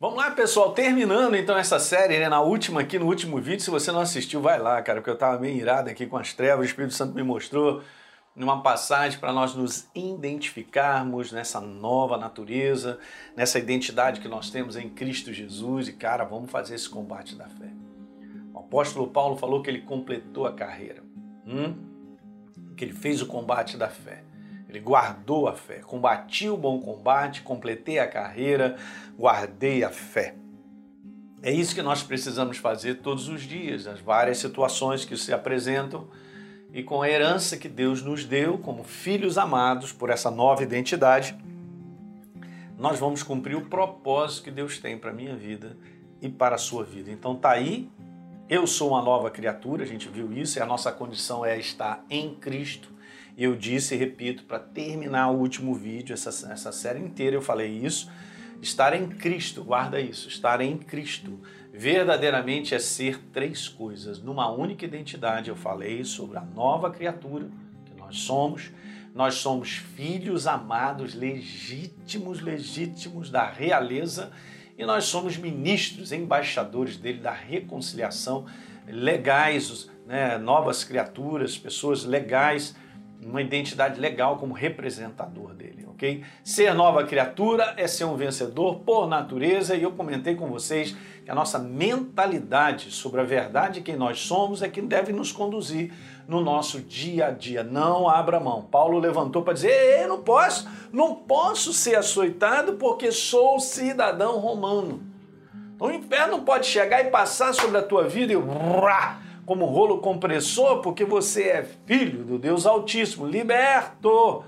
Vamos lá, pessoal, terminando então essa série, né, na última aqui, no último vídeo, se você não assistiu, vai lá, cara, porque eu tava meio irado aqui com as trevas, o Espírito Santo me mostrou numa passagem para nós nos identificarmos nessa nova natureza, nessa identidade que nós temos em Cristo Jesus e, cara, vamos fazer esse combate da fé. O apóstolo Paulo falou que ele completou a carreira, hum? que ele fez o combate da fé. Ele guardou a fé, combati o bom combate, completei a carreira, guardei a fé. É isso que nós precisamos fazer todos os dias, nas várias situações que se apresentam e com a herança que Deus nos deu como filhos amados por essa nova identidade, nós vamos cumprir o propósito que Deus tem para a minha vida e para a sua vida. Então tá aí, eu sou uma nova criatura, a gente viu isso, e a nossa condição é estar em Cristo. Eu disse e repito, para terminar o último vídeo, essa, essa série inteira eu falei isso, estar em Cristo, guarda isso, estar em Cristo verdadeiramente é ser três coisas. Numa única identidade, eu falei sobre a nova criatura que nós somos. Nós somos filhos amados, legítimos, legítimos da realeza, e nós somos ministros, embaixadores dele da reconciliação, legais, né, novas criaturas, pessoas legais uma identidade legal como representador dele, ok? Ser nova criatura é ser um vencedor por natureza e eu comentei com vocês que a nossa mentalidade sobre a verdade de quem nós somos é que deve nos conduzir no nosso dia a dia. Não abra mão. Paulo levantou para dizer: não posso, não posso ser açoitado porque sou cidadão romano. Então, o inferno pode chegar e passar sobre a tua vida e como rolo compressor, porque você é filho do Deus Altíssimo, liberto.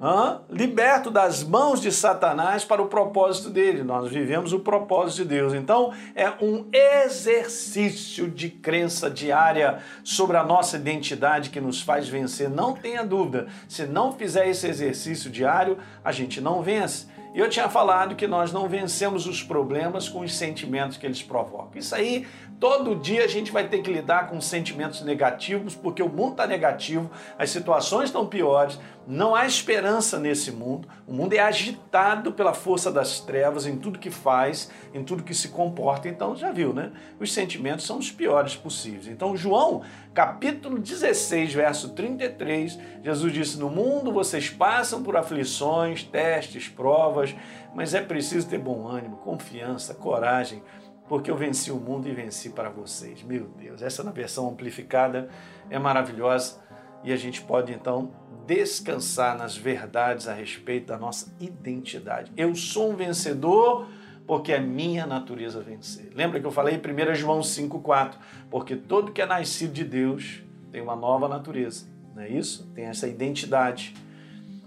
Hã? Liberto das mãos de Satanás para o propósito dele. Nós vivemos o propósito de Deus. Então, é um exercício de crença diária sobre a nossa identidade que nos faz vencer. Não tenha dúvida, se não fizer esse exercício diário, a gente não vence. E eu tinha falado que nós não vencemos os problemas com os sentimentos que eles provocam. Isso aí Todo dia a gente vai ter que lidar com sentimentos negativos, porque o mundo está negativo, as situações estão piores, não há esperança nesse mundo. O mundo é agitado pela força das trevas em tudo que faz, em tudo que se comporta. Então, já viu, né? Os sentimentos são os piores possíveis. Então, João, capítulo 16, verso 33, Jesus disse: No mundo vocês passam por aflições, testes, provas, mas é preciso ter bom ânimo, confiança, coragem porque eu venci o mundo e venci para vocês. Meu Deus, essa na versão amplificada é maravilhosa e a gente pode então descansar nas verdades a respeito da nossa identidade. Eu sou um vencedor porque é minha natureza vencer. Lembra que eu falei em 1 João 5,4? Porque todo que é nascido de Deus tem uma nova natureza, não é isso? Tem essa identidade,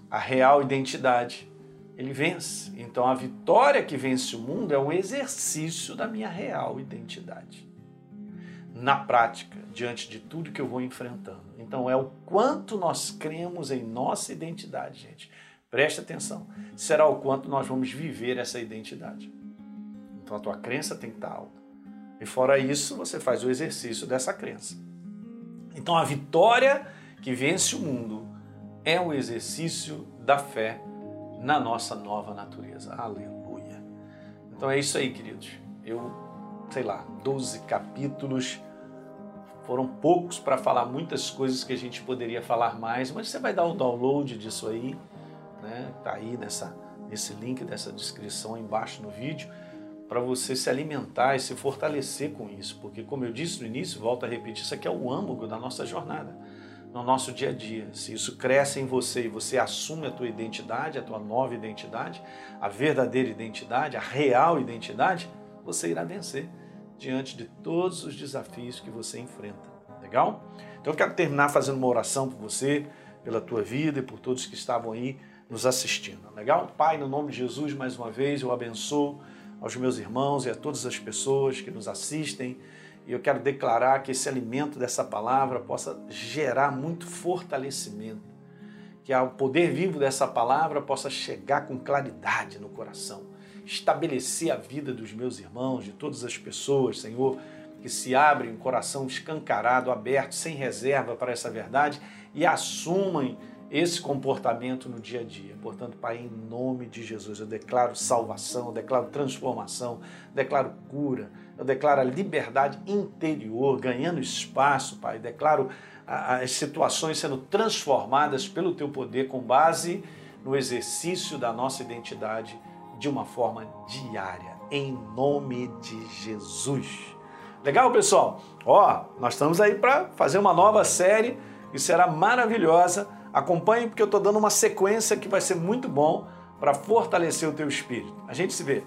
a real identidade ele vence. Então a vitória que vence o mundo é um exercício da minha real identidade. Na prática, diante de tudo que eu vou enfrentando. Então é o quanto nós cremos em nossa identidade, gente. Preste atenção. Será o quanto nós vamos viver essa identidade. Então a tua crença tem que estar alta. E fora isso, você faz o exercício dessa crença. Então a vitória que vence o mundo é o exercício da fé na nossa nova natureza. Aleluia. Então é isso aí, queridos. Eu, sei lá, 12 capítulos foram poucos para falar muitas coisas que a gente poderia falar mais, mas você vai dar o download disso aí, né? Tá aí nessa nesse link dessa descrição embaixo no vídeo para você se alimentar e se fortalecer com isso, porque como eu disse no início, volto a repetir, isso aqui é o âmago da nossa jornada no nosso dia a dia. Se isso cresce em você e você assume a tua identidade, a tua nova identidade, a verdadeira identidade, a real identidade, você irá vencer diante de todos os desafios que você enfrenta. Legal? Então eu quero terminar fazendo uma oração por você, pela tua vida e por todos que estavam aí nos assistindo. Legal? Pai, no nome de Jesus, mais uma vez eu abençoo aos meus irmãos e a todas as pessoas que nos assistem e eu quero declarar que esse alimento dessa palavra possa gerar muito fortalecimento, que o poder vivo dessa palavra possa chegar com claridade no coração, estabelecer a vida dos meus irmãos, de todas as pessoas, Senhor, que se abrem um coração escancarado, aberto, sem reserva para essa verdade e assumem esse comportamento no dia a dia. Portanto, Pai, em nome de Jesus, eu declaro salvação, eu declaro transformação, eu declaro cura, eu declaro a liberdade interior ganhando espaço, Pai. Eu declaro as situações sendo transformadas pelo Teu poder com base no exercício da nossa identidade de uma forma diária, em nome de Jesus. Legal, pessoal? Ó, nós estamos aí para fazer uma nova série e será maravilhosa Acompanhe porque eu estou dando uma sequência que vai ser muito bom para fortalecer o teu espírito. A gente se vê.